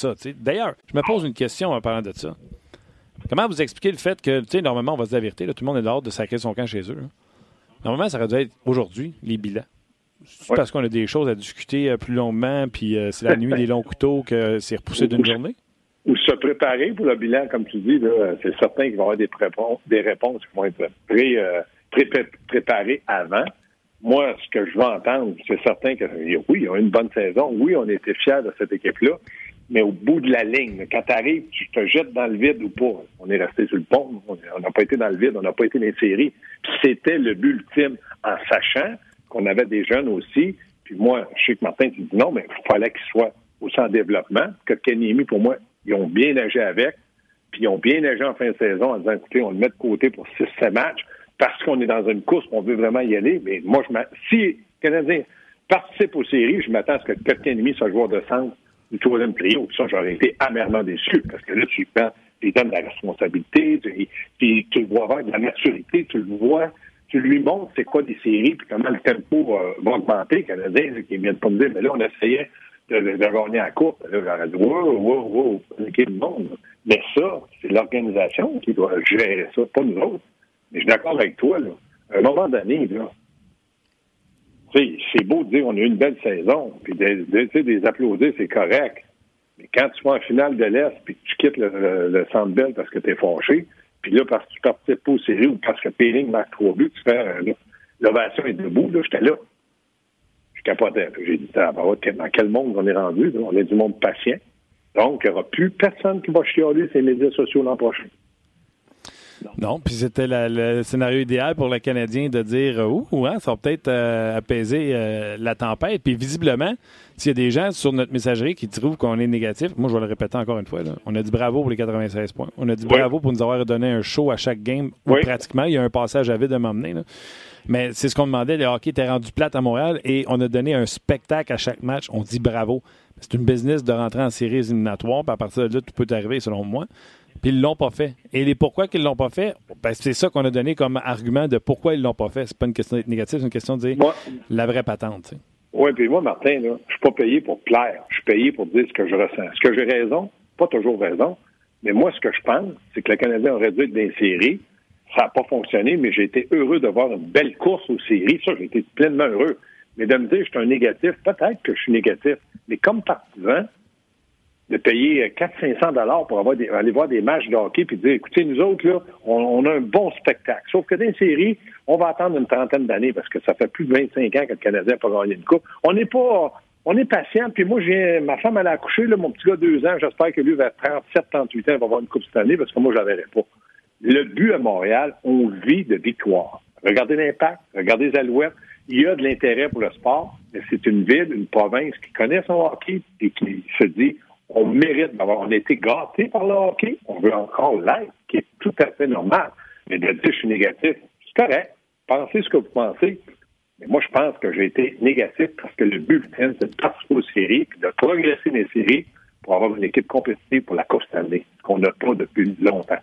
ça. D'ailleurs, je me pose une question en parlant de ça. Comment vous expliquez le fait que, tu sais, normalement, on va se dire tout le monde est dehors de sacrer son camp chez eux. Normalement, ça aurait dû être aujourd'hui, les bilans. C'est parce qu'on a des choses à discuter euh, plus longuement, puis euh, c'est la nuit des longs couteaux que c'est repoussé d'une journée? Ou se préparer pour le bilan, comme tu dis, c'est certain qu'il va y avoir des, des réponses qui vont être pré, euh, préparées avant. Moi, ce que je veux entendre, c'est certain que oui, on a une bonne saison. Oui, on était fiers de cette équipe-là. Mais au bout de la ligne, quand tu arrives, tu te jettes dans le vide ou pas. On est resté sur le pont. On n'a pas été dans le vide. On n'a pas été dans les séries. c'était le but ultime en sachant qu'on avait des jeunes aussi. Puis moi, je sais que Martin, tu dis non, mais il fallait qu'ils soient aussi en développement. Que Kanyemi, pour moi, ils ont bien nagé avec. Puis ils ont bien nagé en fin de saison en disant, écoutez, on le met de côté pour 6-7 matchs parce qu'on est dans une course, on veut vraiment y aller. Mais moi, je si les Canadiens participent aux séries, je m'attends à ce que Kanyemi soit joueur de centre du troisième trio. Ça, j'aurais été amèrement déçu parce que là, tu prends, tu donnes de la responsabilité, tu, tu le vois avoir de la maturité, tu le vois tu lui montres c'est quoi des séries, puis comment le tempo euh, va augmenter. Le Canadien, qui vient de pas me dire, mais là, on essayait de, de, de gagner à courte. Là, j'aurais dit, wow, wow, wow, le monde. Mais ça, c'est l'organisation qui doit gérer ça, pas nous autres. Mais je suis d'accord avec toi, là. À un moment donné, là, c'est beau de dire on a eu une belle saison, puis des, des, des applaudir, c'est correct. Mais quand tu vas en finale de l'Est, puis que tu quittes le, le, le centre belle parce que tu es fâché, puis là, parce que tu participes pas aux séries ou parce que Péling marque trois buts, tu fais euh, l'ovation est debout, là, j'étais là. Je capotais. J'ai dit, dans quel monde on est rendu? On est du monde patient. Donc, il n'y aura plus personne qui va chialer ces médias sociaux l'an prochain. Non, puis c'était le scénario idéal pour le Canadien de dire euh, Ouh, hein, ça va peut-être euh, apaiser euh, la tempête. Puis visiblement, s'il y a des gens sur notre messagerie qui trouvent qu'on est négatif, moi je vais le répéter encore une fois, on a dit bravo pour les 96 points. On a dit bravo pour nous avoir donné un show à chaque game, pratiquement. Il y a un passage à vide à m'emmener. Mais c'est ce qu'on demandait. Le hockey était rendu plate à Montréal et on a donné un spectacle à chaque match. On dit bravo. C'est une business de rentrer en séries éliminatoires. Puis à partir de là, tout peut arriver, selon moi. Puis ils l'ont pas fait. Et les pourquoi qu'ils l'ont pas fait, ben, c'est ça qu'on a donné comme argument de pourquoi ils l'ont pas fait. C'est pas une question d'être négatif, c'est une question de dire la vraie patente. Oui, puis moi, Martin, je suis pas payé pour plaire. Je suis payé pour dire ce que je ressens. Est-ce que j'ai raison? Pas toujours raison. Mais moi, ce que je pense, c'est que le Canadien aurait dû être dans séries. Ça n'a pas fonctionné, mais j'ai été heureux de voir une belle course aux séries. Ça, j'ai été pleinement heureux. Mais de me dire que je suis un négatif, peut-être que je suis négatif. Mais comme partisan, de payer 400-500 dollars pour avoir aller voir des matchs de hockey puis dire, écoutez, nous autres, là, on, a un bon spectacle. Sauf que dans une série, on va attendre une trentaine d'années parce que ça fait plus de 25 ans que le Canadien n'a pas une coupe. On n'est pas... On est patient, puis moi, j'ai ma femme, elle a accouché, là, mon petit gars, deux ans. J'espère que lui, vers 37, 38 ans, il va avoir une coupe cette année, parce que moi, je la pas. Le but à Montréal, on vit de victoire. Regardez l'impact, regardez les alouettes. Il y a de l'intérêt pour le sport, mais c'est une ville, une province qui connaît son hockey et qui se dit on mérite d'avoir, on a été gâté par le hockey, on veut encore l'être, qui est tout à fait normal. Mais de dire je suis négatif, c'est correct. Pensez ce que vous pensez. Mais moi, je pense que j'ai été négatif parce que le but c'est de participer aux séries, puis de progresser les séries pour avoir une équipe compétitive pour la Coupe ce qu'on n'a pas depuis longtemps.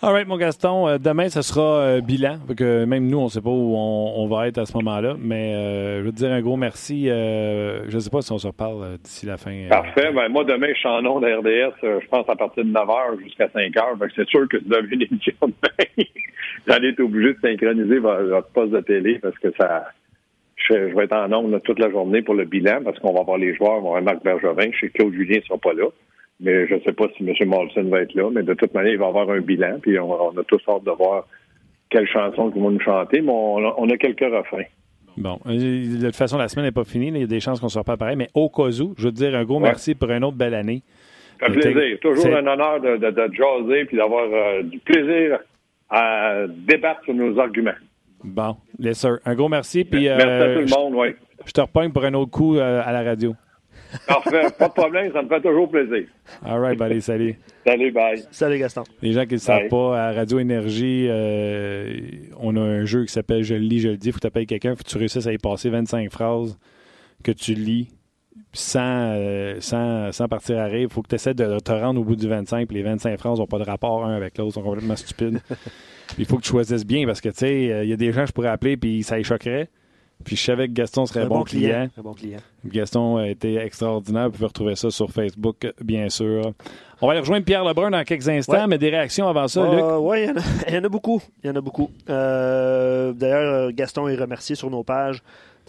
All right, mon Gaston. Euh, demain, ce sera euh, bilan. Que même nous, on ne sait pas où on, va être à ce moment-là. Mais euh, je veux te dire un gros merci. je ne sais pas si on se reparle d'ici la fin. Parfait. Ben, moi, demain, je suis en de RDS. je pense à partir de 9 h jusqu'à 5 h. C'est sûr que vous avez une émission demain. J'allais être obligé de synchroniser votre, poste de télé parce que ça. Je, vais être en nombre toute la journée pour le bilan parce qu'on va voir les joueurs. On va Marc Bergevin. Je sais que Claude Julien ne sera pas là. Mais je ne sais pas si M. Molson va être là. Mais de toute manière, il va avoir un bilan. Puis on, a tous hâte de voir quelles chansons qu'ils vont nous chanter. Mais on a, quelques refrains. Bon, euh, de toute façon, la semaine n'est pas finie. Il y a des chances qu'on ne soit pas pareil. Mais au cas où, je veux te dire un gros merci pour une autre belle année. Ça fait plaisir. Toujours un honneur de, de, de jaser puis d'avoir euh, du plaisir à débattre sur nos arguments. Bon, les sir. Un gros merci. Puis, merci à euh, tout le monde, oui. Je te repogne pour un autre coup à la radio. Parfait, pas de problème, ça me fait toujours plaisir. All right, buddy, salut. Salut, bye. Salut, Gaston. Les gens qui ne savent pas, à Radio Énergie, euh, on a un jeu qui s'appelle Je le lis, je le dis. Il faut t'appeler quelqu'un, il faut que tu réussisses à y passer 25 phrases que tu lis sans, euh, sans, sans, partir à rire. Il faut que tu essaies de te rendre au bout du 25, puis les 25 phrases n'ont pas de rapport un avec l'autre, sont complètement stupides. il faut que tu choisisses bien parce que, tu sais, il y a des gens que je pourrais appeler, puis ça les choquerait. Puis je savais que Gaston serait un bon, client. Un bon client. Gaston a été extraordinaire. Vous pouvez retrouver ça sur Facebook, bien sûr. On va aller rejoindre Pierre Lebrun dans quelques instants, mais des réactions avant ça, Luc? Oui, il y, en a beaucoup. Il y en a beaucoup. Euh, d'ailleurs, Gaston est remercié sur nos pages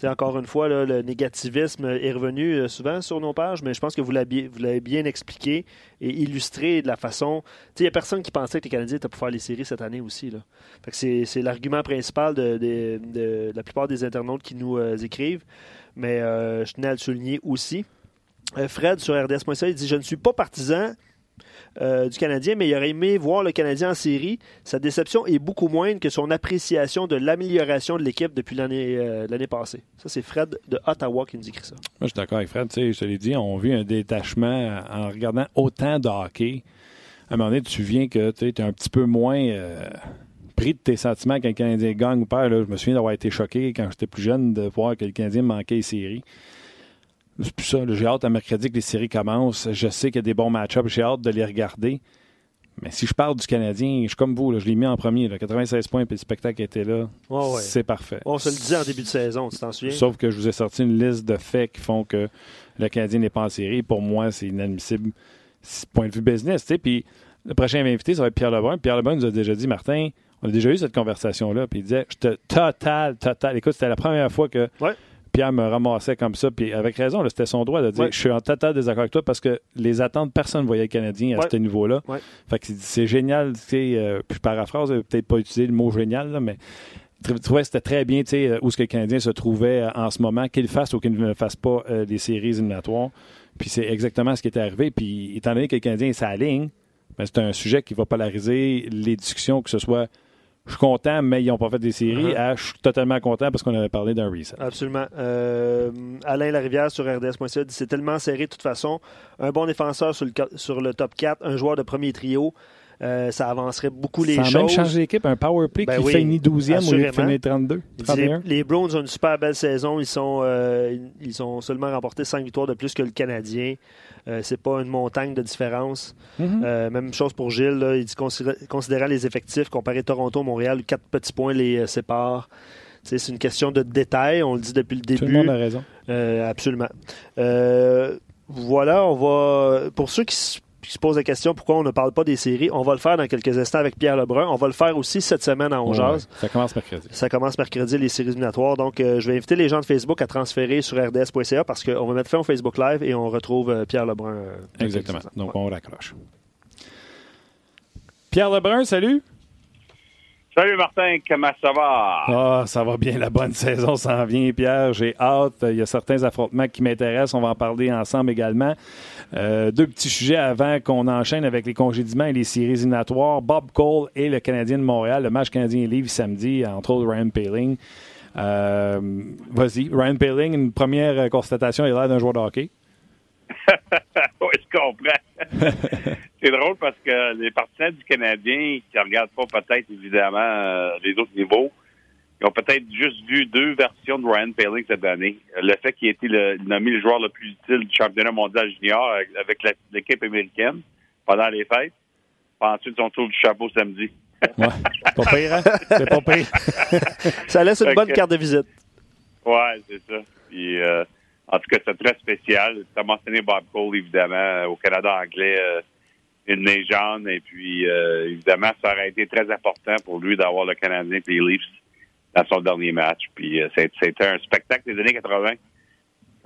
encore une fois, le négativisme est revenu euh, souvent sur nos pages, mais je pense que vous l'avez bien expliqué et illustré de la façon. Il n'y a personne qui pensait que les Canadiens étaient pour faire les séries cette année aussi. C'est l'argument principal de, la plupart des internautes qui nous euh, écrivent, mais euh, je tenais à le souligner aussi. Fred sur RDS.ca, il dit Je ne suis pas partisan euh, du Canadien, mais il aurait aimé voir le Canadien en série. Sa déception est beaucoup moindre que son appréciation de l'amélioration de l'équipe depuis l'année euh, passée. Ça, c'est Fred de Ottawa qui nous écrit ça. Moi, je suis d'accord avec Fred. Je te l'ai dit, on vu un détachement en regardant autant de hockey. À un moment donné, tu viens que tu es un petit peu moins euh, pris de tes sentiments le Canadien gagne ou perd. Je me souviens d'avoir été choqué quand j'étais plus jeune de voir que le Canadien manquait les. C'est plus ça. J'ai hâte à mercredi que les séries commencent. Je sais qu'il y a des bons match-ups. J'ai hâte de les regarder. Mais si je parle du Canadien, je suis comme vous. je l'ai mis en premier. 96 points, puis le spectacle était là. C'est parfait. On se le disait en début de saison, tu t'en souviens? Sauf que je vous ai sorti une liste de faits qui font que le Canadien n'est pas en série. Pour moi, c'est inadmissible, point de vue business. Puis le prochain invité, ça va être Pierre Lebrun. Pierre Lebrun nous a déjà dit, Martin, on a déjà eu cette conversation-là. Puis il disait, je te total, total. Écoute, c'était la première fois que Pierre me ramassait comme ça, puis avec raison, c'était son droit de dire Je suis en total désaccord avec toi parce que les attentes, personne ne voyait le Canadien à ce niveau-là. Fait que c'est génial, tu sais, euh, puis je paraphrase, peut-être pas utiliser le mot génial, mais je trouvais que c'était très bien, tu sais, euh, où ce que le Canadien se trouvait euh, en ce moment, qu'il fasse ou qu'il ne fasse pas les séries éliminatoires. Puis c'est exactement ce qui est arrivé. Puis étant donné que le Canadien est sa ligne, ben, c'est un sujet qui va polariser les discussions, que ce soit je suis content, mais ils n'ont pas fait des séries. Uh-huh. je suis totalement content parce qu'on avait parlé d'un reset. Absolument. Euh, Alain Larivière sur RDS.ca dit c'est tellement serré de toute façon. Un bon défenseur sur le, sur le top 4, un joueur de premier trio. Euh, ça avancerait beaucoup les choses. Ça même changer d'équipe, un power play ben qui finit 12e au lieu de finir 32. Les, Browns ont une super belle saison. Ils, sont, euh, ils ont seulement remporté 5 victoires de plus que le Canadien. Euh, c'est pas une montagne de différence. Mhm. Euh, même chose pour Gilles. il dit considérant les effectifs, comparé Toronto, Montréal, quatre petits points les euh, séparent. C'est une question de détail, on le dit depuis le début. Tout le monde a raison. absolument. voilà, on va. Pour ceux qui qui se pose la question pourquoi on ne parle pas des séries? On va le faire dans quelques instants avec Pierre Lebrun. On va le faire aussi cette semaine à Ongeaz. ça commence mercredi. Ça commence mercredi, les séries éliminatoires. Donc, euh, je vais inviter les gens de Facebook à transférer sur rds.ca parce qu'on va mettre fin au Facebook Live et on retrouve euh, Pierre Lebrun. Euh, Exactement. Donc, on raccroche. Pierre Lebrun, salut. Salut Martin, comment ça va? Ah, ça va bien, la bonne saison s'en vient, Pierre. J'ai hâte. Il y a certains affrontements qui m'intéressent. On va en parler ensemble également. Euh, deux petits sujets avant qu'on enchaîne avec les congédiements et les séries éliminatoires. Bob Cole et le Canadien de Montréal. Le match Canadien-Livre samedi, entre autres Ryan Paling. Euh, vas-y, Ryan Paling, une première constatation, il a l'air d'un joueur de hockey. oui, je comprends. c'est drôle parce que les partisans du Canadien qui regardent pas peut-être évidemment euh, les autres niveaux, ils ont peut-être juste vu deux versions de Ryan Paling cette année. Le fait qu'il ait été le, nommé le joueur le plus utile du championnat mondial junior avec l'équipe américaine pendant les fêtes. Ensuite, son tour du chapeau samedi. ouais, pas pire, hein? C'est pas pire. ça laisse une bonne carte de visite. Ouais, c'est ça. Puis, euh, en tout cas, c'est très spécial. Tu as mentionné Bob Cole, évidemment, au Canada anglais. Euh, une légende. Et puis, euh, évidemment, ça aurait été très important pour lui d'avoir le Canadien et les Leafs dans son dernier match. Puis, euh, c'était un spectacle des années 80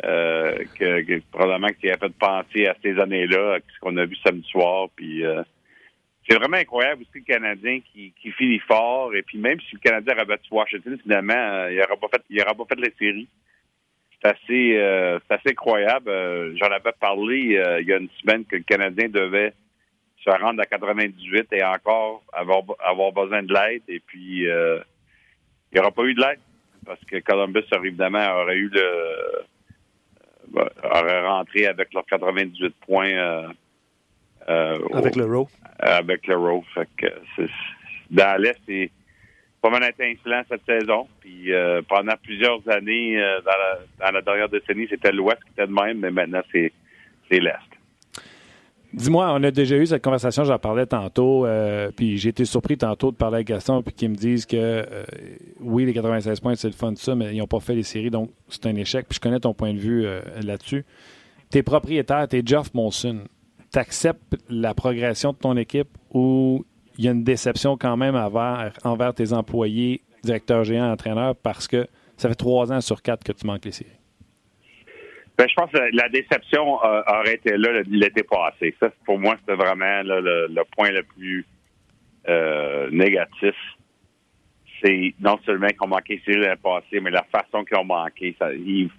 euh, que, probablement qui a fait penser à ces années-là, ce qu'on a vu samedi soir. Puis, c'est vraiment incroyable aussi le Canadien qui, finit fort. Et puis, même si le Canadien avait battu Washington, finalement, il n'aura pas fait, il pas fait les séries c'est assez, c'est assez incroyable. J'en avais parlé il y a une semaine que le Canadien devait se rendre à 98 et encore avoir, avoir besoin de l'aide. Et puis, euh, il n'y aura pas eu de l'aide parce que Columbus, évidemment, aurait eu le. Euh, aurait rentré avec leurs 98 points. Euh, avec le row. Avec le row. Fait que dans l'Est, c'est pas mal intelligent cette saison. Puis pendant plusieurs années, dans, la, dans la dernière décennie, c'était l'Ouest qui était de même, mais maintenant, c'est l'Est. Dis-moi, on a déjà eu cette conversation, j'en parlais tantôt, euh, puis j'ai été surpris tantôt de parler avec Gaston, puis qu'ils me disent que euh, oui, les 96 points, c'est le fun de ça, mais ils n'ont pas fait les séries, donc c'est un échec. Puis je connais ton point de vue euh, là-dessus. T'es propriétaire, t'es Geoff Molson. T'acceptes la progression de ton équipe ou il y a une déception quand même envers tes employés, directeurs géants, entraîneurs, parce que ça fait trois ans sur quatre que tu manques les séries? Ben, je pense que la déception euh, aurait été là l'été passé. Ça, pour moi, c'était vraiment le, point le plus euh, négatif. C'est non seulement qu'on manquait les l'année passée, mais la façon qu'ils ont manqué. Il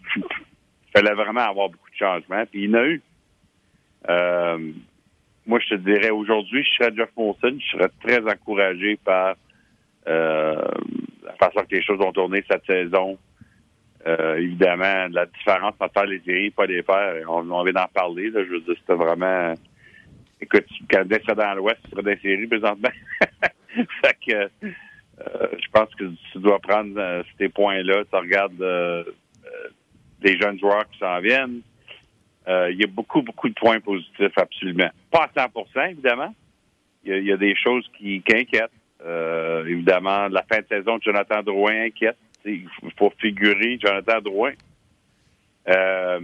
fallait vraiment avoir beaucoup de changements. Puis il y en a eu. Euh, moi, je te dirais aujourd'hui, je serais Jeff Molson, je serais très encouragé par la façon que les choses ont tourné cette saison. Euh, évidemment, la différence entre faire les séries pas les faire, on, on vient d'en parler. Je veux dire, c'était vraiment. Écoute, quand le serait dans l'Ouest, tu serais dans les séries présentement. fait que euh, je pense que tu dois prendre euh, ces points-là. Tu regardes les jeunes joueurs qui s'en viennent. Il y a beaucoup, beaucoup de points positifs, absolument. Pas à 100% évidemment. Il y, a, des choses qui, qui inquiètent. évidemment, la fin de saison de Jonathan Drouin inquiète il faut figurer Jonathan Drouin. Euh,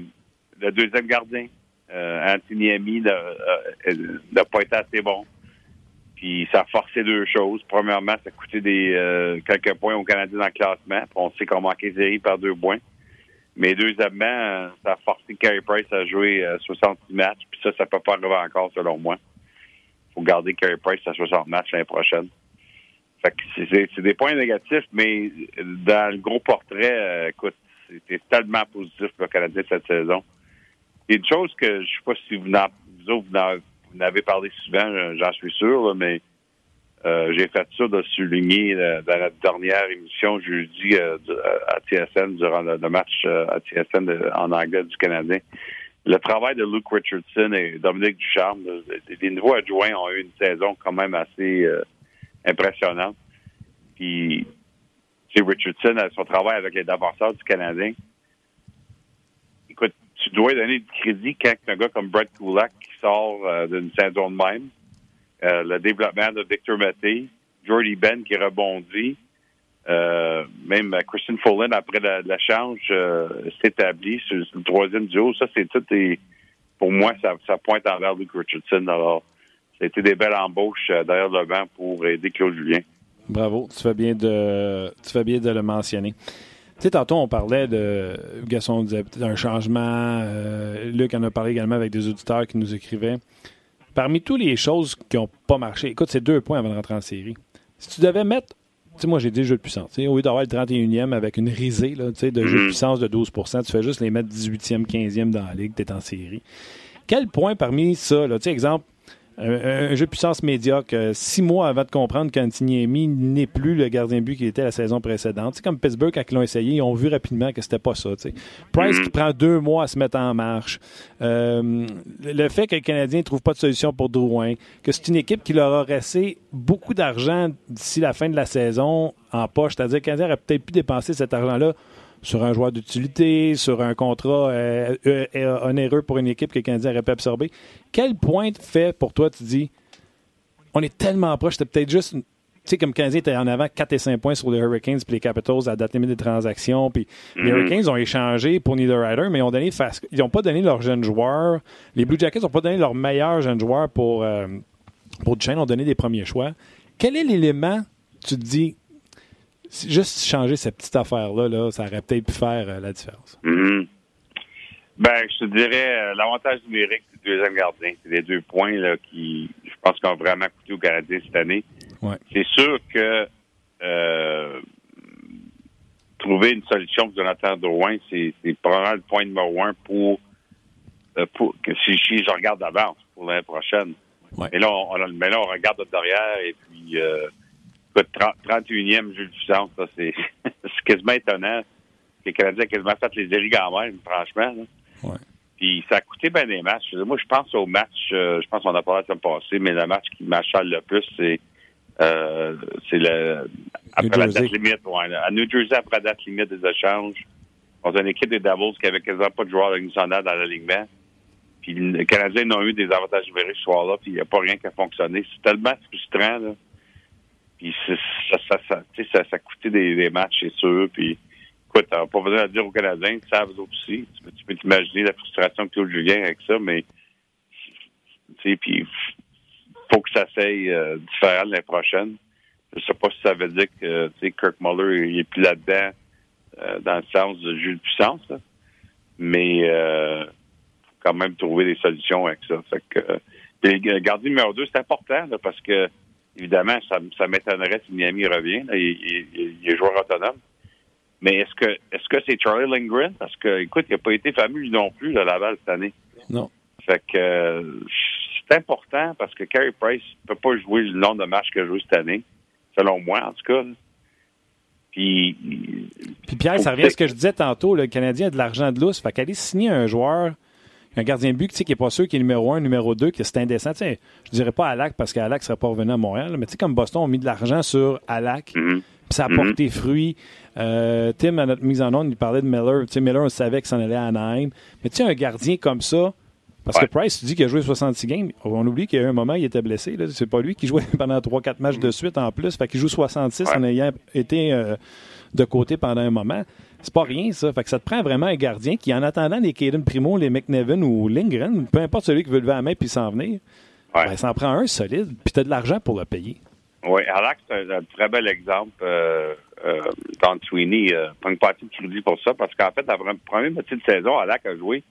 le deuxième gardien, euh, Anthony Ami, euh, n'a pas été assez bon. Puis ça a forcé deux choses. Premièrement, ça a coûté des quelques points aux Canadiens dans le classement. on sait qu'on manquait série par deux points. Mais deuxièmement, ça a forcé Carey Price à jouer 60 matchs. Puis ça, ça peut pas arriver encore, selon moi. Il faut garder Carey Price à 60 matchs l'année prochaine c'est des points négatifs, mais dans le gros portrait, euh, écoute, c'était tellement positif le Canadien cette saison. Et une chose que je sais pas si vous, vous, vous en avez parlé souvent, j'en suis sûr, mais euh, j'ai fait ça de souligner euh, dans la dernière émission jeudi à TSN durant le, match à TSN en anglais du Canadien. Le travail de Luke Richardson et Dominique Ducharme, les nouveaux adjoints ont eu une saison quand même assez impressionnant. Puis, c'est Richardson, son travail avec les défenseurs du Canadien. Écoute, tu dois donner du crédit quand un gars comme Brett Kulak qui sort euh, d'une saison de même. Euh, le développement de Victor Maté, Jordy Ben qui rebondit, euh, même Christian Fullen après la, change s'établit sur, le troisième duo. Ça, c'est tout des, pour moi, ça, pointe envers Luke Richardson. Alors, été des belles embauches euh, derrière le banc pour aider Claude Julien. Bravo, tu fais bien de, tu fais bien de le mentionner. Tu sais, tantôt, on parlait de. Gasson disait un changement. Euh, Luc en a parlé également avec des auditeurs qui nous écrivaient. Parmi toutes les choses qui n'ont pas marché, écoute, c'est deux points avant de rentrer en série. Si tu devais mettre. Tu sais, moi, j'ai dit jeux de puissance. au lieu d'avoir le 31e avec une risée là, de jeux de mm-hmm. puissance de 12% tu fais juste les mettre 18e, 15e dans la ligue, tu es en série. Quel point parmi ça, là, tu sais, exemple, un, jeu de puissance médiocre, euh, six mois avant de comprendre qu'Antiniemi n'est plus le gardien but qu'il était la saison précédente. C'est comme Pittsburgh, quand ils l'ont essayé, ils ont vu rapidement que c'était pas ça. Price qui prend deux mois à se mettre en marche. Euh, le fait que les Canadiens ne trouvent pas de solution pour Drouin, que c'est une équipe qui leur a resté beaucoup d'argent d'ici la fin de la saison en poche. C'est-à-dire que les Canadiens auraient peut-être pu dépenser cet argent-là sur un joueur d'utilité, sur un contrat euh, euh, euh, onéreux pour une équipe que le Canadien aurait pu absorber. Quel point fait pour toi, tu dis, on est tellement proche, c'était peut-être juste tu sais, comme le Canadien était en avant 4 et 5 points sur les Hurricanes puis les Capitals à date limite des transactions. Puis les mhm. Hurricanes ont échangé pour Rider, mais ils ont donné ils n'ont pas donné leurs jeunes joueurs. Les Blue Jackets n'ont pas donné leurs meilleurs jeunes joueurs pour, euh, pour Duchesne, ont donné des premiers choix. Quel est l'élément, tu te dis, juste changer cette petite affaire-là, là, ça aurait peut-être pu faire euh, la différence. Mm-hmm. Ben, je te dirais, euh, l'avantage numérique du deuxième gardien, c'est les deux points là, qui, je pense, qui ont vraiment coûté aux Canadiens cette année. C'est sûr que euh, trouver une solution pour Jonathan Drouin, c'est probablement le point numéro un pour, pour que si, je regarde d'avance pour l'année prochaine. Mais, là, on, mais là, on regarde derrière et puis 31e jeu de puissance, c'est quasiment étonnant. Les Canadiens ont quasiment fait les séries quand même, franchement. Puis ça a coûté bien des matchs. Moi, je pense au match, euh, je pense qu'on a parlé la semaine passée, mais le match qui m'achale le plus, c'est euh, c'est le après la date limite. Ouais, à New Jersey, après la date limite des échanges, dans une équipe des Devils qui avait quasiment pas de joueurs nationaux dans l'alignement. Puis les Canadiens ont eu des avantages numériques ce soir-là, puis il n'y a pas rien qui a fonctionné. C'est tellement frustrant, là. Puis ça, coûté des, matchs, c'est sûr. Puis écoute, t'as pas besoin de dire aux Canadiens, ils savent aussi. Tu peux, t'imaginer la frustration que Claude Julien avec ça, mais tu sais, puis faut que ça s'aille euh, l'année prochaine. Je sais pas si ça veut dire que Kirk Muller est plus là-dedans euh, dans le sens de jeu de puissance, mais euh, faut quand même trouver des solutions avec ça. Fait que euh, gardien numéro 2, c'est important là, parce que évidemment, ça, ça m'étonnerait si Miami revient. Là, il, il, il est joueur autonome. Mais est-ce que est-ce que c'est Charlie Lindgren? Parce que, écoute, il n'a pas été fameux non plus, à Laval, cette année. Non. Fait que c'est important parce que Carey Price ne peut pas jouer le nombre de matchs qu'il a joué cette année, selon moi, en tout cas. Puis, Puis Pierre, ça revient à ce que je disais tantôt, le Canadien a de l'argent de lousse. Fait qu'aller signer un joueur, un gardien de but qui n'est pas sûr qu'il est numéro un, numéro deux, que c'est indécent. Tu sais, je dirais pas Alak parce qu'Alak ne serait pas revenu à Montréal, mais tu sais, comme Boston a mis de l'argent sur Alak, mhm. ça a Mhm. porté fruit. Euh, Tim, à notre mise en onde, il parlait de Miller. Tu sais, Miller, on savait que s'en allait à Anaheim. Mais tu sais, un gardien comme ça, parce Ouais. que Price, tu dis qu'il a joué 66 games. On oublie qu'il y a eu un moment, il était blessé. là. C'est pas lui qui jouait pendant 3-4 matchs de suite en plus. Fait qu'il joue 66 Ouais. en ayant été euh, de côté pendant un moment. C'est pas rien, ça. Fait que ça te prend vraiment un gardien qui, en attendant les Caden Primo, les McNevin ou Lindgren, peu importe celui qui veut lever la main puis s'en venir, Ouais. ben, ça en prend un solide. Puis t'as de l'argent pour le payer. Oui, Alex, c'est un, un très bel exemple. Euh, euh, Don Sweeney, euh, prend une partie de crédit pour ça, parce qu'en fait, la pre- première moitié de saison, Alex a joué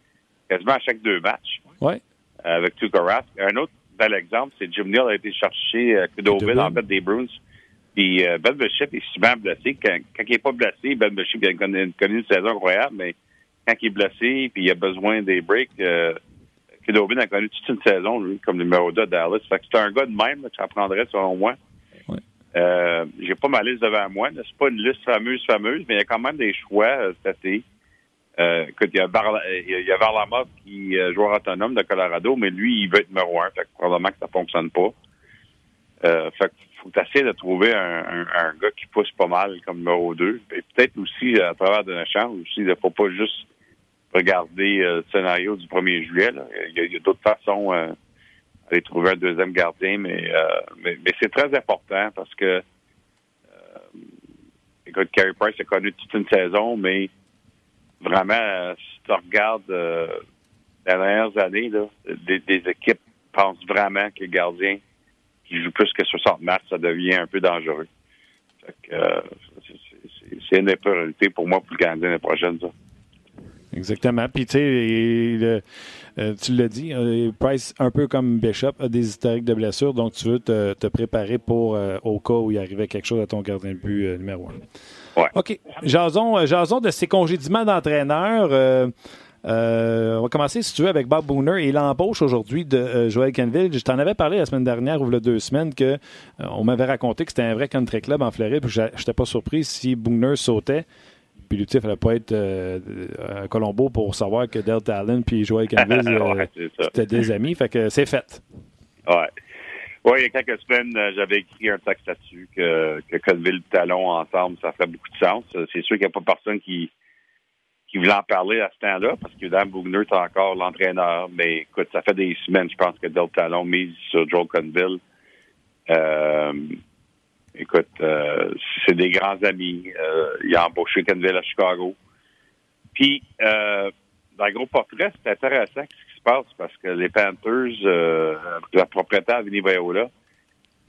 quasiment à chaque deux matchs Ouais. euh, avec Rask. Un autre bel exemple, c'est Jim Neal a été chercher euh, Kudoville, Kudoville. en fait, des Bruins. Puis euh, Ben Bishop est souvent blessé. Quand, quand il n'est pas blessé, Ben Bishop a connu, une saison incroyable, mais quand il est blessé puis il a besoin des breaks, euh, a connu toute une saison, lui, comme numéro 2 à Dallas. Fait que c'est un gars de même là, que ça prendrait, selon moi. Ouais. Euh, j'ai pas ma liste devant moi. là. C'est pas une liste fameuse, fameuse, mais il y a quand même des choix euh, cet été. Euh, écoute, il y a, il y a- il y a Varlamov qui est joueur autonome de Colorado, mais lui, il veut être numéro un. Fait que probablement que ça fonctionne pas. Euh, fait que faut essayer de trouver un, un, un gars qui pousse pas mal comme numéro 2. Et peut-être aussi, à travers d'un échange, aussi, il ne pas juste regarder euh, le scénario du 1er juillet. Il y a, d'autres façons euh, d'aller trouver un deuxième gardien, mais, euh, mais, c'est très important parce que euh, écoute, Carey Price a connu toute une saison, mais vraiment, euh, si tu regardes euh, les dernières années, là, des, des équipes pensent vraiment que le gardien qui joue plus que 60 matchs, ça devient un peu dangereux. Euh, c'est- une des priorités pour moi pour le Canadien l'année prochaine, ça. Exactement. Puis, tu sais, euh, tu l'as dit, euh, Price, un peu comme Bishop, a des historiques de blessures, donc tu veux te, te préparer pour euh, au cas où il arrivait quelque chose à ton gardien de but numéro un. Ouais. OK. Jason, jason de ces congédiements d'entraîneurs. Euh, euh, on va commencer, si tu veux, avec Bob Booner et l'embauche aujourd'hui de euh, Joel Canville. Je t'en avais parlé la semaine dernière ou deux semaines que euh, on m'avait raconté que c'était un vrai country club en Floride. Puis j'a- j'étais pas surpris si Booner sautait. Puis lui, il fallait pas être euh, à Colombo pour savoir que Delta Allen puis Joel Canville euh, ouais, c'était des amis. Fait que c'est fait. Ouais. Ouais, il y a quelques semaines, euh, j'avais écrit un texte là-dessus que, que Colville et Talon ensemble, ça fait beaucoup de sens. Euh, C'est sûr qu'il n'y a pas personne qui, qui voulait en parler à ce temps-là, parce que Dan Bugner est encore l'entraîneur. Mais écoute, ça fait des semaines, je pense, que Del Talon mise sur Joel Conville. Euh, écoute, euh, c'est des grands amis. Euh, il a embauché Conville à Chicago. Puis, euh, dans le gros portrait, c'est intéressant ce qui se passe parce que les Panthers, euh, la propriétaire Vinny Viola,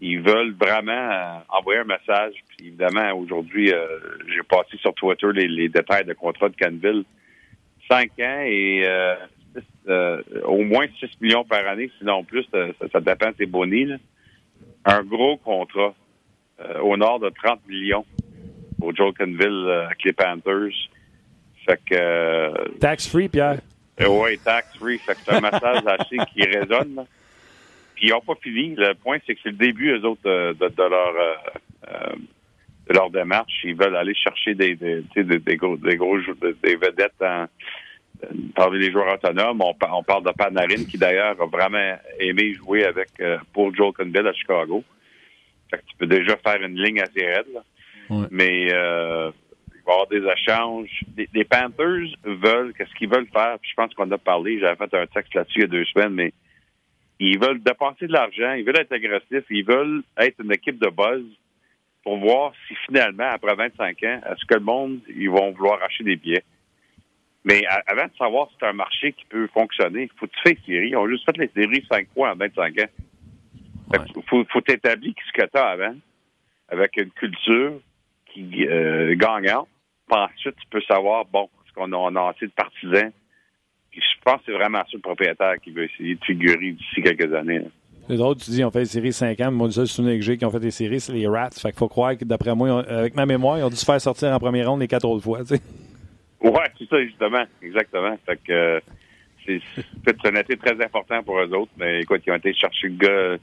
ils veulent vraiment euh, envoyer un message. Puis évidemment, aujourd'hui, euh, j'ai passé sur Twitter les, les détails de contrat de Canville. Cinq ans et euh, six, euh, au moins 6 millions par année, sinon plus, ça, ça dépend de tes bonnies. là. Un gros contrat au nord de 30 millions pour Joel Canville avec les Panthers. Fait que Tax-free, Pierre. oui, tax free. Fait que c'est un message assez qui résonne. là. Puis ils n'ont pas fini. Le point, c'est que c'est le début, eux autres, euh, de, de leur euh, euh, de leur démarche. Ils veulent aller chercher des, des, des, des gros, des gros des vedettes en, parmi les joueurs autonomes. On, par- on parle de Panarin, qui d'ailleurs a vraiment aimé jouer avec euh, pour Joel Conville à Chicago. Fait que tu peux déjà faire une ligne assez raide. là. Ouais. Mais euh, il va y avoir des échanges. Les, Panthers veulent, qu'est-ce qu'ils veulent faire? je pense qu'on a parlé, j'avais fait un texte là-dessus il y a deux semaines, mais ils veulent dépenser de l'argent, ils veulent être agressifs, ils veulent être une équipe de buzz pour voir si finalement, après 25 ans, est-ce que le monde, ils vont vouloir acheter des billets. Mais avant de savoir si c'est un marché qui peut fonctionner, il faut que tu fasses les séries. Ils ont juste fait les séries cinq fois en 25 ans. Il faut, faut t'établir ce que tu as avant, avec une culture qui euh, gagnante. ensuite, tu peux savoir, bon, est-ce qu'on a, assez de partisans? Je pense que c'est vraiment ça le propriétaire qui veut essayer de figurer d'ici quelques années. Les autres, tu dis, on fait des séries 5 ans. Moi, le seul souvenir que j'ai qui ont fait des séries, c'est les Rats. Fait qu'il faut croire que, d'après moi, avec ma mémoire, ils ont dû se faire sortir en première ronde les quatre autres fois. Tu sais. Ouais, c'est ça, justement. Exactement. Fait que euh, c'est, un été très important pour eux autres. Mais écoute, ils ont été chercher le gars,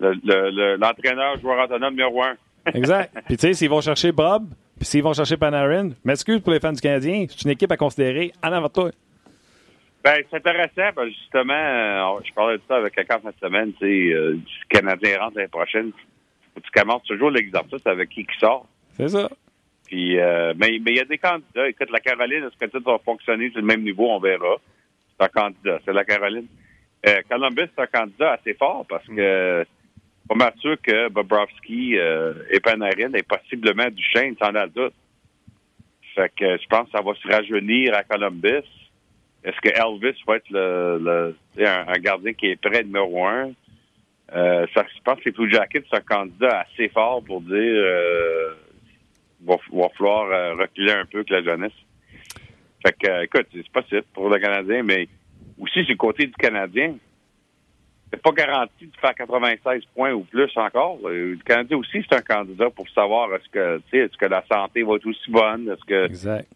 le, l'entraîneur, joueur autonome numéro un. exact. Puis tu sais, s'ils vont chercher Bob, puis s'ils vont chercher Panarin, m'excuse pour les fans du Canadien, c'est une équipe à considérer en avant de toi. Ben, c'est intéressant, ben, justement, euh, je parlais de ça avec quelqu'un cette semaine, tu sais, euh, le Canadien rentre l'année prochaine. Tu commences toujours l'exercice avec qui qui sort? C'est ça. Puis, euh, mais il y a des candidats. Écoute, la Caroline, est-ce que tout va fonctionner? Sur le même niveau? On verra. C'est un candidat. C'est la Caroline. Euh, Columbus, c'est un candidat assez fort parce que pas mal sûr que Bobrovski euh, et Panarin et possiblement Duchesne, sans la doute. Fait que je pense que ça va se rajeunir à Columbus. Est-ce que Elvis va être le, un, gardien qui est prêt numéro un? Euh, ça, je pense que les Blue Jackets, c'est un candidat assez fort pour dire euh, va, va falloir euh, reculer un peu que la jeunesse. Fait que, euh, écoute, c'est possible pour le Canadien, mais aussi du côté du Canadien, c'est pas garanti de faire 96 points ou plus encore. Le Canadien aussi, c'est un candidat pour savoir est-ce que, est-ce que la santé va être aussi bonne, est-ce que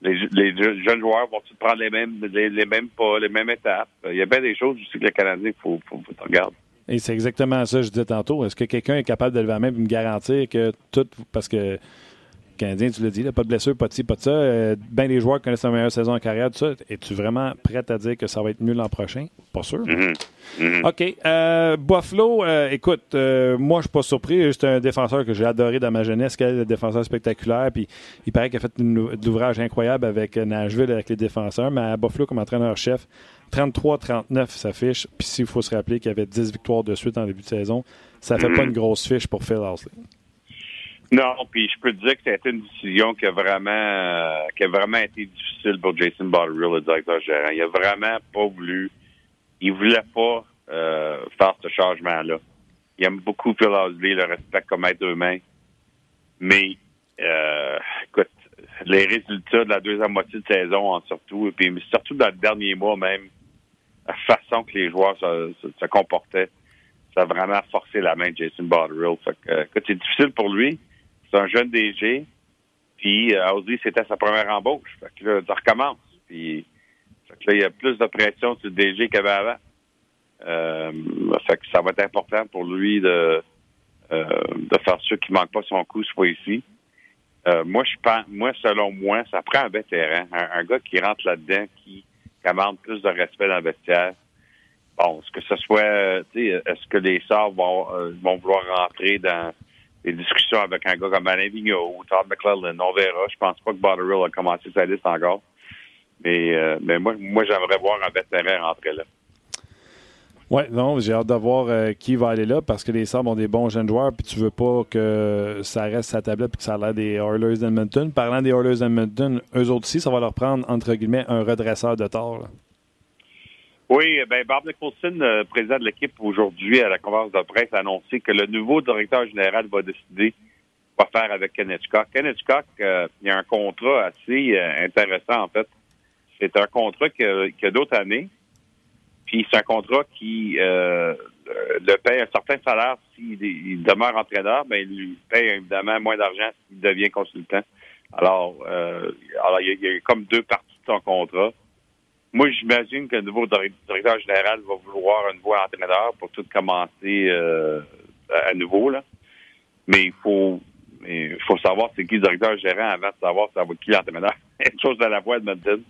les, jeunes joueurs vont-ils prendre les mêmes, les, mêmes pas, les mêmes étapes? Il y a bien des choses aussi que le Canadien, il faut, faut, faut regarder. Et c'est exactement ça que je disais tantôt. Est-ce que quelqu'un est capable de lever la main et me garantir que tout, parce que Canadien, tu l'as dit, pas de blessure, pas de ci, pas de ça. Euh, ben des joueurs connaissent la meilleure saison en carrière, tout ça. Es-tu vraiment prêt à dire que ça va être mieux l'an prochain? Pas sûr. Mm-hmm. Mm-hmm. OK. Euh, Buffalo, euh, écoute, moi, je suis pas surpris. C'est un défenseur que j'ai adoré dans ma jeunesse, qui est un défenseur spectaculaire. Puis il paraît qu'il a fait de l'ouvrage incroyable avec Nashville, avec les défenseurs. Mais à Buffalo, comme entraîneur-chef, 33-39 sa fiche. Puis s'il faut se rappeler qu'il y avait 10 victoires de suite en début de saison, ça fait mm-hmm. pas une grosse fiche pour Phil Housley. Non, puis je peux te dire que c'était une décision qui a vraiment euh, qui a vraiment été difficile pour Jason Botterill, le directeur gérant. Il a vraiment pas voulu, il voulait pas euh, faire ce changement-là. Il aime beaucoup Phil Housley, le respect comme être humain. Mais euh, écoute, les résultats de la deuxième moitié de saison, surtout, et puis surtout dans le dernier mois même, la façon que les joueurs se, se, comportaient, ça a vraiment forcé la main de Jason Botterill. Fait que, écoute, c'est difficile pour lui c'est un jeune DG. Puis euh, c'était sa première embauche. Fait que là, ça recommence. Puis fait que là, il y a plus de pression sur le DG qu'il y avait avant. Euh, fait que ça va être important pour lui de, euh, de faire sûr qu'il manque pas son coup soit ici. Euh, moi, je pense, moi, selon moi, ça prend un vétéran, un, gars qui rentre là-dedans, qui commande plus de respect dans le vestiaire. Bon, est-ce que ce soit, tu sais, est-ce que les sorts vont, vont vouloir rentrer dans des discussions avec un gars comme Alain Vigneault ou Todd McClellan. On verra. Je pense pas que Botterill a commencé sa liste encore. Mais, euh, mais moi, moi j'aimerais voir un vétéran rentrer là. Oui, non, j'ai hâte de voir euh, qui va aller là parce que les Sabres ont des bons jeunes joueurs puis tu veux pas que ça reste sa tablette puis que ça a l'air des Oilers d'Edmonton. Parlant des Oilers d'Edmonton, eux autres aussi, ça va leur prendre, entre guillemets, un redresseur de tort. Oui, ben Bob Nicholson, euh, président de l'équipe aujourd'hui à la conférence de presse, a annoncé que le nouveau directeur général va décider quoi faire avec Kenneth Cock. Kenneth Cock, euh, il y a un contrat assez euh, intéressant en fait. C'est un contrat qui a, d'autres années. Puis c'est un contrat qui le paye un certain salaire s'il demeure entraîneur, mais il lui paye évidemment moins d'argent s'il devient consultant. Alors, alors il y, a, comme deux parties de son contrat. Moi, j'imagine que le nouveau directeur général va vouloir un nouveau entraîneur pour tout commencer euh, à nouveau. Là. Mais il faut il faut savoir c'est qui le directeur gérant avant de savoir ça va qui l'entraîneur. Une chose à la fois de Madden.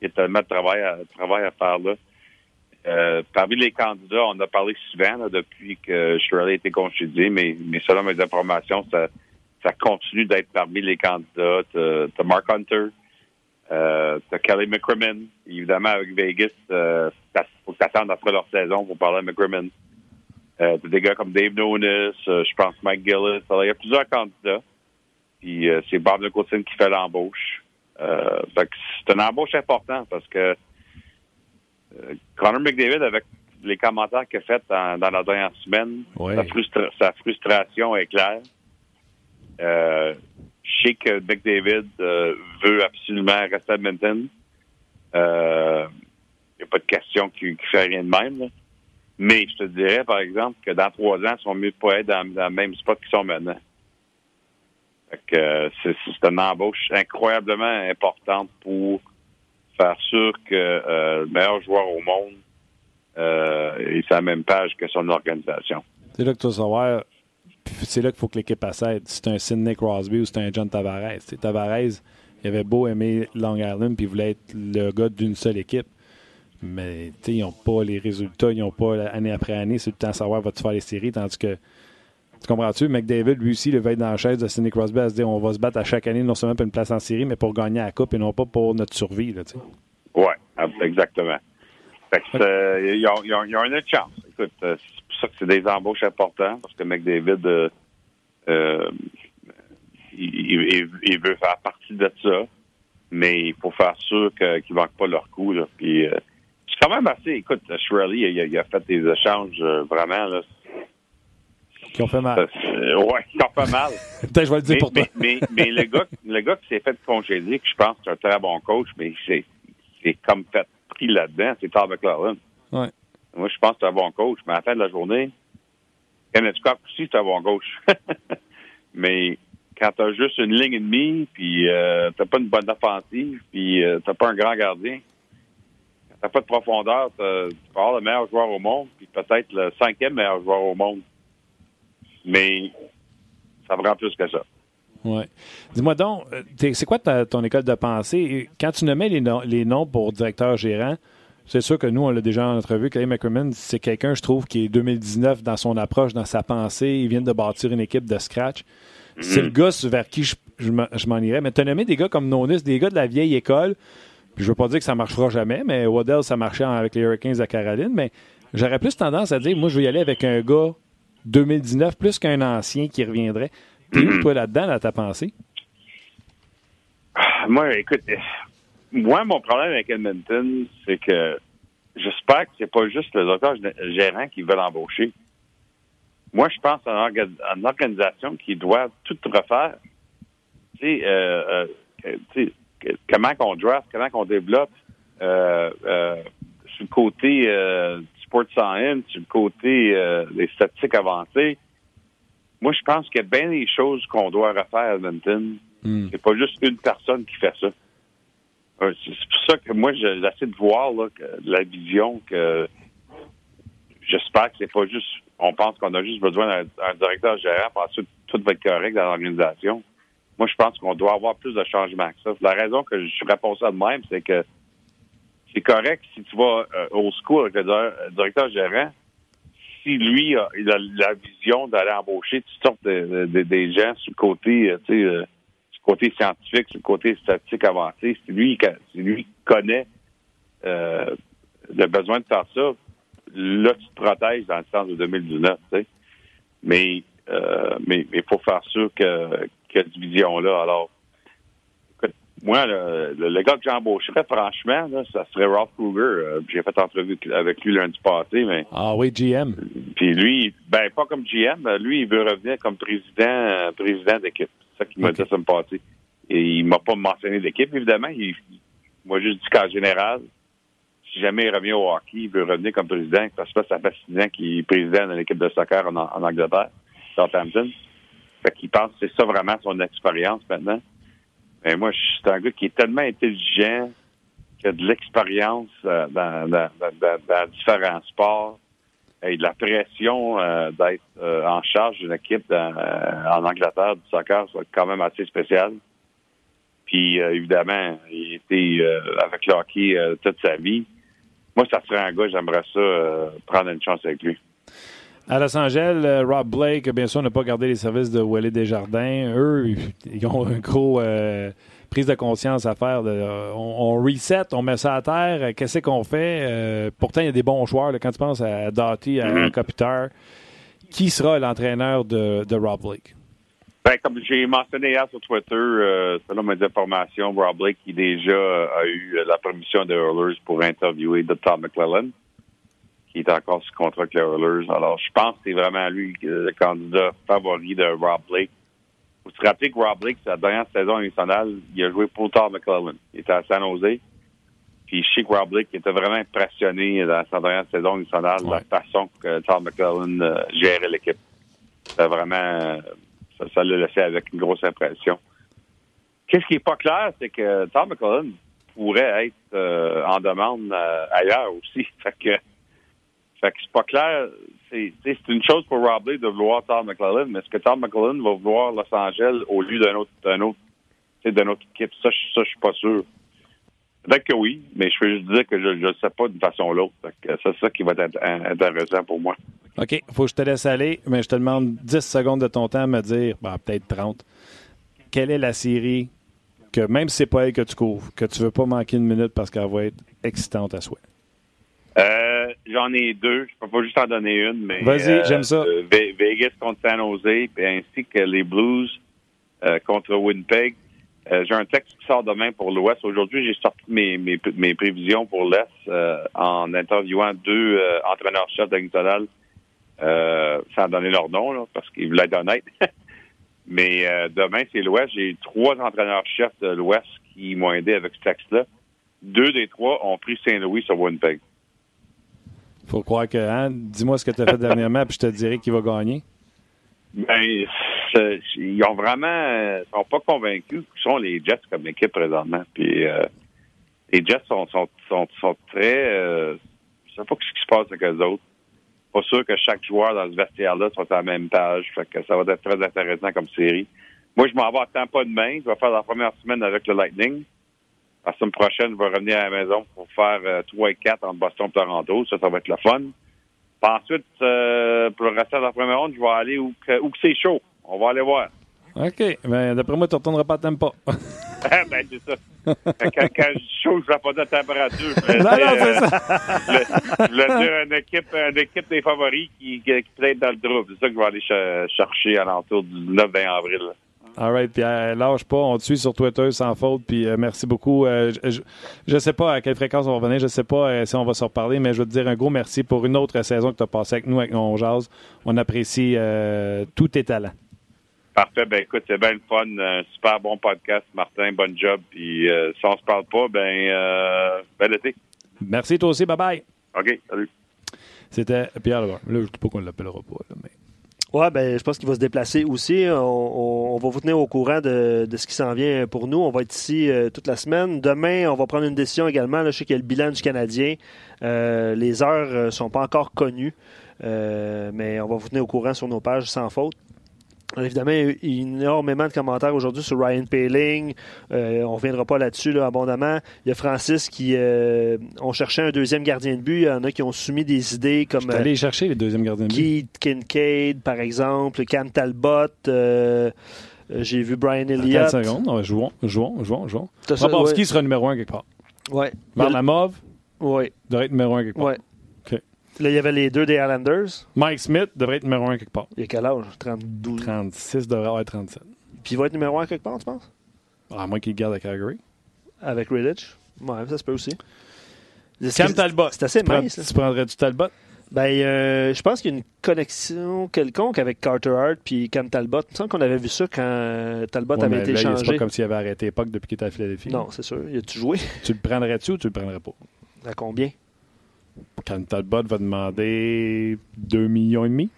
Il y a tellement de travail à, travail à faire là. Euh, parmi les candidats, on a parlé souvent depuis que Shirley a été congédié, mais, mais selon mes informations, ça, ça continue d'être parmi les candidats. T'as Mark Hunter, euh, t'as Kelly McCrimmon. Évidemment, avec Vegas, euh, faut que t'attendes après leur saison pour parler de McCrimmon. Euh, t'as des gars comme Dave Nunes, euh, je pense Mike Gillis. Alors, il y a plusieurs candidats. Puis euh, c'est Bob Nicholson qui fait l'embauche. Euh, c'est une embauche importante parce que Connor McDavid, avec les commentaires qu'il a fait dans, la dernière semaine, sa, frustration est claire. Euh, que McDavid euh, veut absolument rester à Edmonton. Il euh, n'y a pas de question qu'il ne fait rien de même. Mais je te dirais, par exemple, que dans trois ans, ils sont mieux de pas être dans, le même spot qu'ils sont maintenant. c'est, une embauche incroyablement importante pour faire sûr que le meilleur joueur au monde euh, est sur la même page que son organisation. C'est là que tu vas savoir c'est là qu'il faut que l'équipe accède. C'est un Sidney Crosby ou c'est un John Tavares. Tavares, il avait beau aimer Long Island puis il voulait être le gars d'une seule équipe. Mais ils n'ont pas les résultats, ils n'ont pas année après année. C'est le temps de savoir va-tu faire les séries? Tandis que, tu comprends-tu? McDavid, lui aussi, il va être dans la chaise de Sidney Crosby à se dire on va se battre à chaque année, non seulement pour une place en série, mais pour gagner la Coupe et non pas pour notre survie. Oui, exactement. Euh, ils, ont, ils, ont, une chance. Écoute, euh, ça que c'est des embauches importantes parce que McDavid, euh, euh, il, il, veut faire partie de ça, mais il faut faire sûr qu'ils ne manquent pas leur coup. Là. Puis, euh, c'est quand même assez. Écoute, Shirley, il, a fait des échanges vraiment. Là, qui ont fait mal. Oui, qui ont fait mal. Peut-être je vais le dire mais, pour toi. mais, mais, le, gars, le gars qui s'est fait congédier, que je pense que c'est un très bon coach, mais c'est comme fait pris là-dedans, c'est Todd McLaren. Ouais. Moi, je pense que c'est un bon coach, mais à la fin de la journée, Kenneth Scott aussi, c'est un bon coach. mais quand t'as juste une ligne et demie, puis euh, t'as pas une bonne offensive, puis euh, t'as pas un grand gardien, t'as pas de profondeur, tu peux le meilleur joueur au monde, puis peut-être le cinquième meilleur joueur au monde. Mais ça prend plus que ça. Oui. Dis-moi donc, euh, c'est quoi ton école de pensée? Quand tu nommais les, les noms pour directeur gérant, c'est sûr que nous, on l'a déjà en entrevue. Clay McCrimmon, c'est quelqu'un, je trouve, qui est 2019 dans son approche, dans sa pensée. Il vient de bâtir une équipe de scratch. C'est le gars vers qui je, m'en irais. Mais tu as nommé des gars comme Nonis, des gars de la vieille école. Puis je veux pas dire que ça marchera jamais, mais Waddell, ça marchait avec les Hurricanes de Caroline. Mais j'aurais plus tendance à dire, moi, je veux y aller avec un gars 2019 plus qu'un ancien qui reviendrait. T'es où, toi, là-dedans, dans ta pensée? Moi, écoute, moi, mon problème avec Edmonton, c'est que j'espère que c'est pas juste le docteur gérant qui veut l'embaucher. Moi, je pense à une, organisation qui doit tout refaire. Tu sais, euh, euh, comment qu'on draft, comment qu'on développe euh, euh, sur le côté euh, sport science, sur le côté des statistiques avancées. Moi, je pense qu'il y a bien des choses qu'on doit refaire à Edmonton. Hmm. C'est pas juste une personne qui fait ça. Euh, c'est pour ça que moi, j'essaie de voir la vision que j'espère que c'est pas juste. On pense qu'on a juste besoin d'un directeur gérant, pour ensuite tout va être correct dans l'organisation. Moi, je pense qu'on doit avoir plus de changements que ça. La raison que je réponds ça de même, c'est que c'est correct si tu vas euh, au school avec le directeur gérant. Si lui a, il a la vision d'aller embaucher toutes sortes de, des gens sur le côté, euh, sais, côté scientifique, sur le côté statistique avancé. C'est lui, lui qui connaît euh, le besoin de faire ça. Là, tu te protèges dans le sens de 2019, tu sais. Mais euh, mais il faut faire sûr que, que cette vision-là. Alors, écoute, moi, le, le, gars que j'embaucherais, franchement, là, ça serait Ralph Kruger. Euh, j'ai fait entrevue avec lui lundi passé, mais. Ah oui, GM. Puis lui, ben pas comme GM, lui, il veut revenir comme président président d'équipe. C'est ça qui m'a dit ça me passait. Et il m'a pas mentionné d'équipe, évidemment. Il, m'a juste dit qu'en général, si jamais il revient au hockey, il veut revenir comme président, parce que ça fait six ans qu'il est président de l'équipe de soccer en, en Angleterre, Southampton. Fait qu'il pense que c'est ça vraiment son expérience maintenant. Mais moi, je suis un gars qui est tellement intelligent, qui a de l'expérience euh, dans, dans, dans, différents sports la pression euh, d'être euh, en charge d'une équipe en Angleterre du soccer, c'est quand même assez spécial. Puis évidemment, il était avec le hockey toute sa vie. Moi, ça serait un gars, j'aimerais ça prendre une chance avec lui. À Los Angeles, euh, Rob Blake, bien sûr, n'a pas gardé les services de Wally Desjardins. Eux, ils ont une gros euh, prise de conscience à faire. De, euh, on, reset, on met ça à terre. Qu'est-ce qu'on fait? pourtant, il y a des bons joueurs. quand tu penses à Doughty, à mm qui sera l'entraîneur de, de, Rob Blake? Ben, comme j'ai mentionné hier sur Twitter, selon mes informations, Rob Blake qui déjà a eu la permission de Hurlers pour interviewer de Tom McClellan qui est encore sous contrat avec les Oilers. Alors, je pense que c'est vraiment lui le candidat favori de Rob Blake. Vous vous rappelez que Rob Blake, sa dernière saison nationale, il a joué pour Tom McClellan. Il était à San Jose. Puis je sais que Rob Blake était vraiment impressionné dans sa dernière saison nationale de la façon que Tom McClellan euh, gérait l'équipe. C'était vraiment... Ça l'a laissé avec une grosse impression. Qu'est-ce qui est pas clair, c'est que Tom McClellan pourrait être euh, en demande euh, ailleurs aussi. Fait que fait que c'est pas clair. C'est une chose pour Rob Lee de vouloir Tom McClellan, mais est-ce que Tom McClellan va vouloir Los Angeles au lieu d'un autre, d'un autre, d'une autre équipe? Ça, ça, je suis pas sûr. Peut-être que oui, mais je veux juste dire que je ne sais pas d'une façon ou l'autre. C'est ça qui va être intéressant pour moi. OK. Il faut que je te laisse aller, mais je te demande 10 secondes de ton temps à me dire, ben, peut-être 30. Quelle est la série que, même si c'est pas elle que tu couvres, que tu veux pas manquer une minute parce qu'elle va être excitante à souhait? Euh, j'en ai deux. Je peux pas juste en donner une, mais. Vas-y, euh, j'aime ça. Euh, Vegas contre San Jose, ainsi que les Blues contre Winnipeg. j'ai un texte qui sort demain pour l'Ouest. Aujourd'hui, j'ai sorti mes, mes, mes, prévisions pour l'Est en interviewant deux entraîneurs-chefs euh, sans donner leur nom, là, parce qu'ils voulaient être honnêtes. Mais demain, c'est l'Ouest. J'ai trois entraîneurs-chefs de l'Ouest qui m'ont aidé avec ce texte-là. Deux des trois ont pris Saint-Louis sur Winnipeg faut croire que, hein, dis-moi ce que tu as fait dernièrement, puis je te dirai qui va gagner. Ben, ils ont vraiment, sont pas convaincus qu'ils sont les Jets comme équipe présentement. Puis euh, les Jets sont, sont, sont, très, euh, je sais pas ce qui se passe avec eux autres. Pas sûr que chaque joueur dans ce vestiaire-là soit à la même page. Fait que ça va être très intéressant comme série. Moi, je m'en vais à pas demain. Je vais faire la première semaine avec le Lightning. La semaine prochaine, je vais revenir à la maison pour faire 3 euh, et 4 entre Boston et Toronto. Ça, ça va être le fun. Puis ensuite, euh, pour le restant de la première ronde, je vais aller où, où c'est chaud. On va aller voir. OK. Mais d'après moi, tu ne retourneras pas à Tempa. Ah, ben, c'est ça. Quand, quand je chaud, je ne vais pas de température. non, non, c'est ça. je voulais dire une équipe, une équipe des favoris qui, qui, peut être dans le trouble. C'est ça que je vais aller chercher à l'entour du 9-20 avril. All right. Puis euh, lâche pas. On te suit sur Twitter sans faute. Puis euh, merci beaucoup. Euh, je ne sais pas à quelle fréquence on va revenir. Je ne sais pas si on va se reparler, mais je veux te dire un gros merci pour une autre saison que tu as passée avec nous, avec nos jazz. On apprécie tous tes talents. Parfait. Ben écoute, c'est bien le fun. Un super bon podcast, Martin. Bon job. Puis si on se parle pas, ben bel été. Merci toi aussi. Bye bye. OK. Salut. C'était Pierre Là, je ne sais pas qu'on l'appellera pas, mais. Oui, ben, je pense qu'il va se déplacer aussi. On, va vous tenir au courant de, ce qui s'en vient pour nous. On va être ici euh, toute la semaine. Demain, on va prendre une décision également. Là, je sais qu'il y a le bilan du Canadien. Euh, les heures ne euh, sont pas encore connues, mais on va vous tenir au courant sur nos pages sans faute. Évidemment, il y a énormément de commentaires aujourd'hui sur Ryan Paling. Euh, on ne reviendra pas là-dessus abondamment. Il y a Francis qui euh, ont cherché un deuxième gardien de but. Il y en a qui ont soumis des idées comme. aller euh, chercher les deuxièmes gardiens de but. Keith Kincaid, par exemple, Cam Talbot. J'ai vu Brian Elliott. 30 secondes. jouons, jouons, jouons, jouons. Bobrovski sera numéro un quelque part. Oui. Varlamov oui. devrait être numéro un quelque part. Oui. Là, il y avait les deux des Islanders. Mike Smith devrait être numéro un quelque part. Il a quel âge? 32? 36 devrait avoir 37. Puis il va être numéro un quelque part, tu penses? À moins qu'il garde à Calgary. Avec Riddich? Ouais, ça se peut aussi. Cam Talbot. C'est assez mince. Tu prendrais du Talbot? Ben, euh, je pense qu'il y a une connexion quelconque avec Carter Hart puis Cam Talbot. Il me semble qu'on avait vu ça quand Talbot avait été changé. C'est pas comme s'il avait arrêté l'époque depuis qu'il était à Philadelphie. Non, c'est sûr. Il a-tu joué? Tu le prendrais-tu ou tu le prendrais pas? À combien? Quand Talbot va demander 2 millions et demi?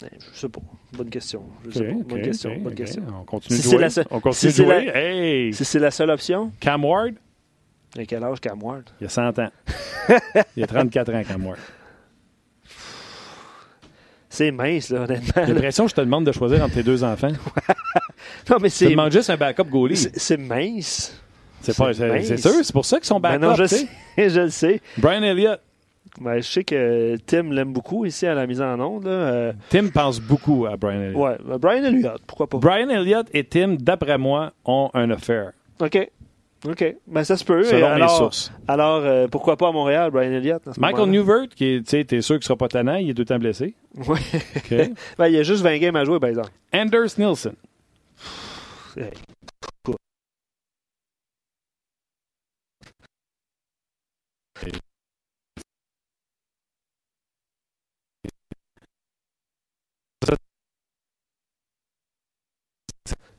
Je sais pas. Bonne question. Je sais pas. Bonne question. bonne question. On continue de jouer? On continue de jouer? Hey! Si c'est la seule option? Cam Ward? Il a quel âge Cam Ward? Il a 100 ans. il a 34 ans, Cam Ward. C'est mince, là, honnêtement. J'ai l'impression que je te demande de choisir entre tes deux enfants. non, mais c'est. Juste un backup goalie. C'est mince. C'est sûr, c'est pour ça qu'ils sont ben backup. non, je sais, je le sais. Brian Elliott. Ben, je sais que Tim l'aime beaucoup ici à la mise en onde. là. Euh, Tim pense beaucoup à Brian Elliott. ouais, ben, Brian Elliott, pourquoi pas? Brian Elliott et Tim, d'après moi, ont un affaire. OK. OK. Ben, ça se peut. Selon mes alors, sources. Alors, euh, pourquoi pas à Montréal, Brian Elliott? à ce Michael moment-là? Newvert, qui est, tu sais, t'es sûr qu'il sera pas tannant, il est tout le temps blessé. Ouais. OK. Ben, il y a juste 20 games à jouer, par exemple. Anders Nielsen. Hey.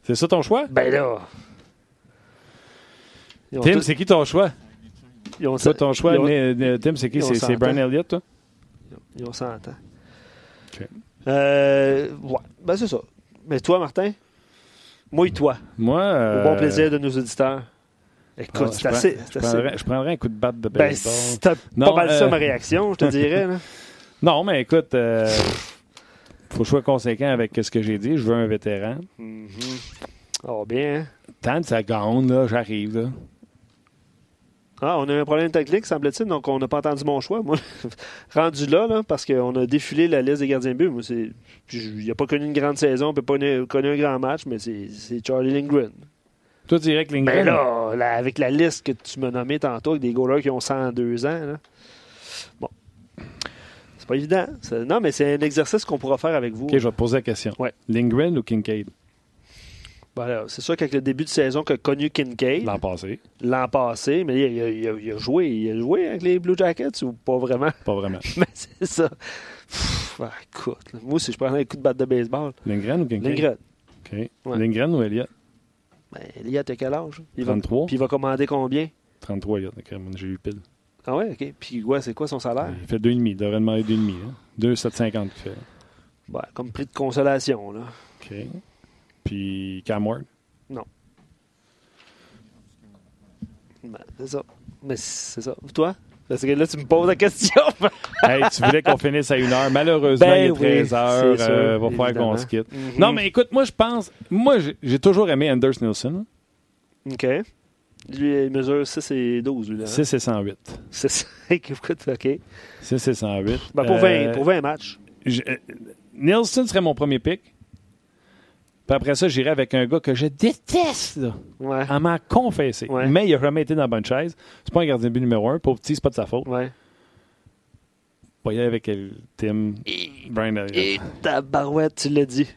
C'est ça ton choix? Ben là. Tim, c'est qui ton choix? ils ont Toi, ton choix, ils ont- mais, euh, Tim, c'est qui? C'est. Brian Elliott, toi? Ils ont 100 ans. OK. Euh, ouais, ben c'est ça. Mais toi, Martin, mouille-toi. Moi. Au euh, bon plaisir de nos auditeurs. Écoute, ah, c'est assez. je prendrais, je prendrais un coup de batte de Ben, baseball. c'était Non, pas mal ça euh, ma réaction, je te dirais. là. Non, mais écoute, euh, faut que je sois conséquent avec ce que j'ai dit. Je veux un vétéran. Mhm. Oh, bien. hein? Tant que ça gagne, là, j'arrive. Là. Ah, on a eu un problème technique, semble-t-il, donc on n'a pas entendu mon choix. Moi, rendu là, là, parce qu'on a défilé la liste des gardiens de but. Moi, il n'a pas connu une grande saison, il n'a pas connu, connu un grand match, mais c'est Charlie Lindgren. Toi, que Lindgren. Ben là, là, avec la liste que tu m'as nommée tantôt, avec des goalers qui ont 102 ans, là. bon, c'est pas évident. Non, mais c'est un exercice qu'on pourra faire avec vous. OK, je vais te poser la question. Ouais. Lindgren ou Kincaid? Voilà, c'est sûr qu'avec le début de saison qu'a connu Kincaid l'an passé? l'an passé, mais il a, il a- il a joué, il a joué avec les Blue Jackets ou pas vraiment? Pas vraiment. Mais c'est ça. Pff, écoute, moi aussi, je prendrais un coup de batte de baseball. Lindgren ou Kincaid? Lindgren. OK. Ouais. Lindgren ou Elliott? Ben, Elliott, a quel âge? Il va, 33? puis il va commander combien? 33 Elliott. OK, J'ai eu pile. Ah ouais, OK. Puis ouais, c'est quoi son salaire? Il fait 2,5. Il devrait demander 2,5. Hein? 2,750 qu'il fait. Ben, comme prix de consolation, là. OK. Puis Cam Ward? Ben, c'est ça. Mais c'est ça. Toi? Parce que là, tu me poses la question. hey, tu voulais qu'on finisse à une heure. Malheureusement, Ben il est oui, 13 heures. c'est sûr, euh, va falloir qu'on se quitte. Mhm. Non, mais écoute, moi, je pense. Moi, j'ai- toujours aimé Anders Nielsen. OK. Lui, il mesure 6 et 12, lui, là. hein? 6 et 108. C'est ça. Écoute, OK. 6 et 108. Ben, pour, 20, Euh, pour 20 matchs. je- euh, Nielsen serait mon premier pick. Puis après ça, j'irai avec un gars que je déteste, là, Ouais. à m'en confesser. Ouais. Mais il n'a jamais été dans la bonne chaise. C'est pas un gardien de but numéro un. Pauvre petit, c'est pas de sa faute. Ouais. On va y aller avec euh, Tim, Brian Elliott. Et ta barouette, tu l'as dit.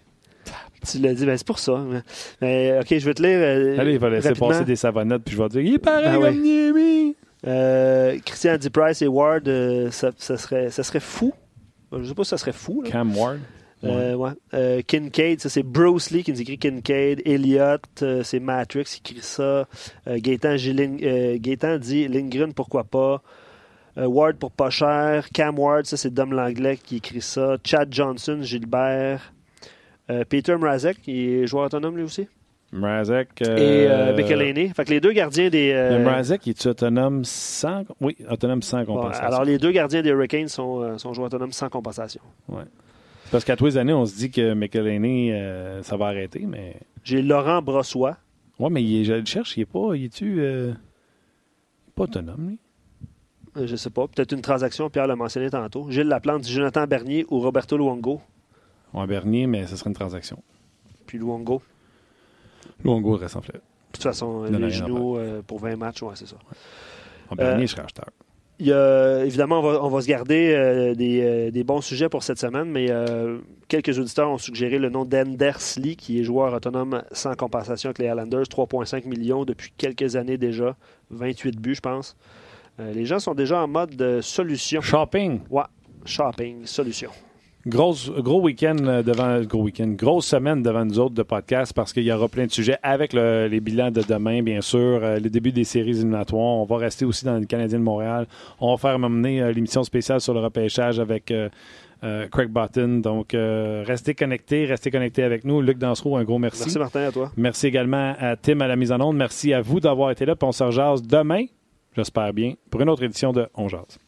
Tu l'as dit, ben c'est pour ça. Mais, mais, OK, je vais te lire. euh, Allez, il va laisser rapidement. passer des savonnettes, puis je vais dire il est pareil Ah comme Niemi. Euh, Christian D. Price et Ward, euh, ça, ça serait, ça serait fou. Je sais pas si ça serait fou. là. Cam Ward. Euh, ouais. Euh, Kincaid, ça c'est Bruce Lee qui nous écrit Kincaid. Elliott, euh, c'est Matrix qui écrit ça. Euh, Gaétan, Gilling- euh, Gaétan dit Lindgren, pourquoi pas. Euh, Ward pour pas cher. Cam Ward, ça c'est Dom Langlais qui écrit ça. Chad Johnson, Gilbert. Euh, Peter Mrazek, qui est joueur autonome lui aussi? Mrazek. Et euh, euh, Michelini. Fait que les deux gardiens des. euh, Mrazek, est autonome sans. Oui, autonome sans bon, compensation. alors les deux gardiens des Hurricanes sont, euh, sont joueurs autonomes sans compensation. Parce qu'à tous les années, on se dit que McElhaney, euh, ça va arrêter, mais. J'ai Laurent Brossois. Ouais, mais il est- je le cherche, il est pas. Il est-tu. euh, pas autonome, lui? Euh, Je sais pas. Peut-être une transaction, Pierre l'a mentionné tantôt. Gilles Laplante Jonathan Bernier ou Roberto Luongo? Ouais, Bernier, mais ce serait une transaction. Puis Luongo? Luongo reste en fleur. De toute façon, les genoux euh, pour 20 matchs, ouais, c'est ça. En Bernier, Euh, je serais acheteur. Il y a, évidemment, on va, on va se garder euh, des, euh, des bons sujets pour cette semaine, mais euh, quelques auditeurs ont suggéré le nom d'Enders Lee, qui est joueur autonome sans compensation avec les Islanders, 3,5 millions depuis quelques années déjà, 28 buts, je pense. Les gens sont déjà en mode de solution. Shopping. Ouais, shopping, solution. Grosse, gros week-end euh, devant. Gros week-end. Grosse semaine devant nous autres de podcast parce qu'il y aura plein de sujets avec le- les bilans de demain, bien sûr. euh, le début des séries éliminatoires. On va rester aussi dans le Canadien de Montréal. On va faire mener euh, l'émission spéciale sur le repêchage avec. euh, Craig Button. Donc, restez connectés, restez connectés avec nous. Luc Dansereau, un gros merci. Merci Martin, à toi. Merci également à Tim à la mise en onde. Merci à vous d'avoir été là. Puis on se rejase demain, j'espère bien, pour une autre édition de On Jase.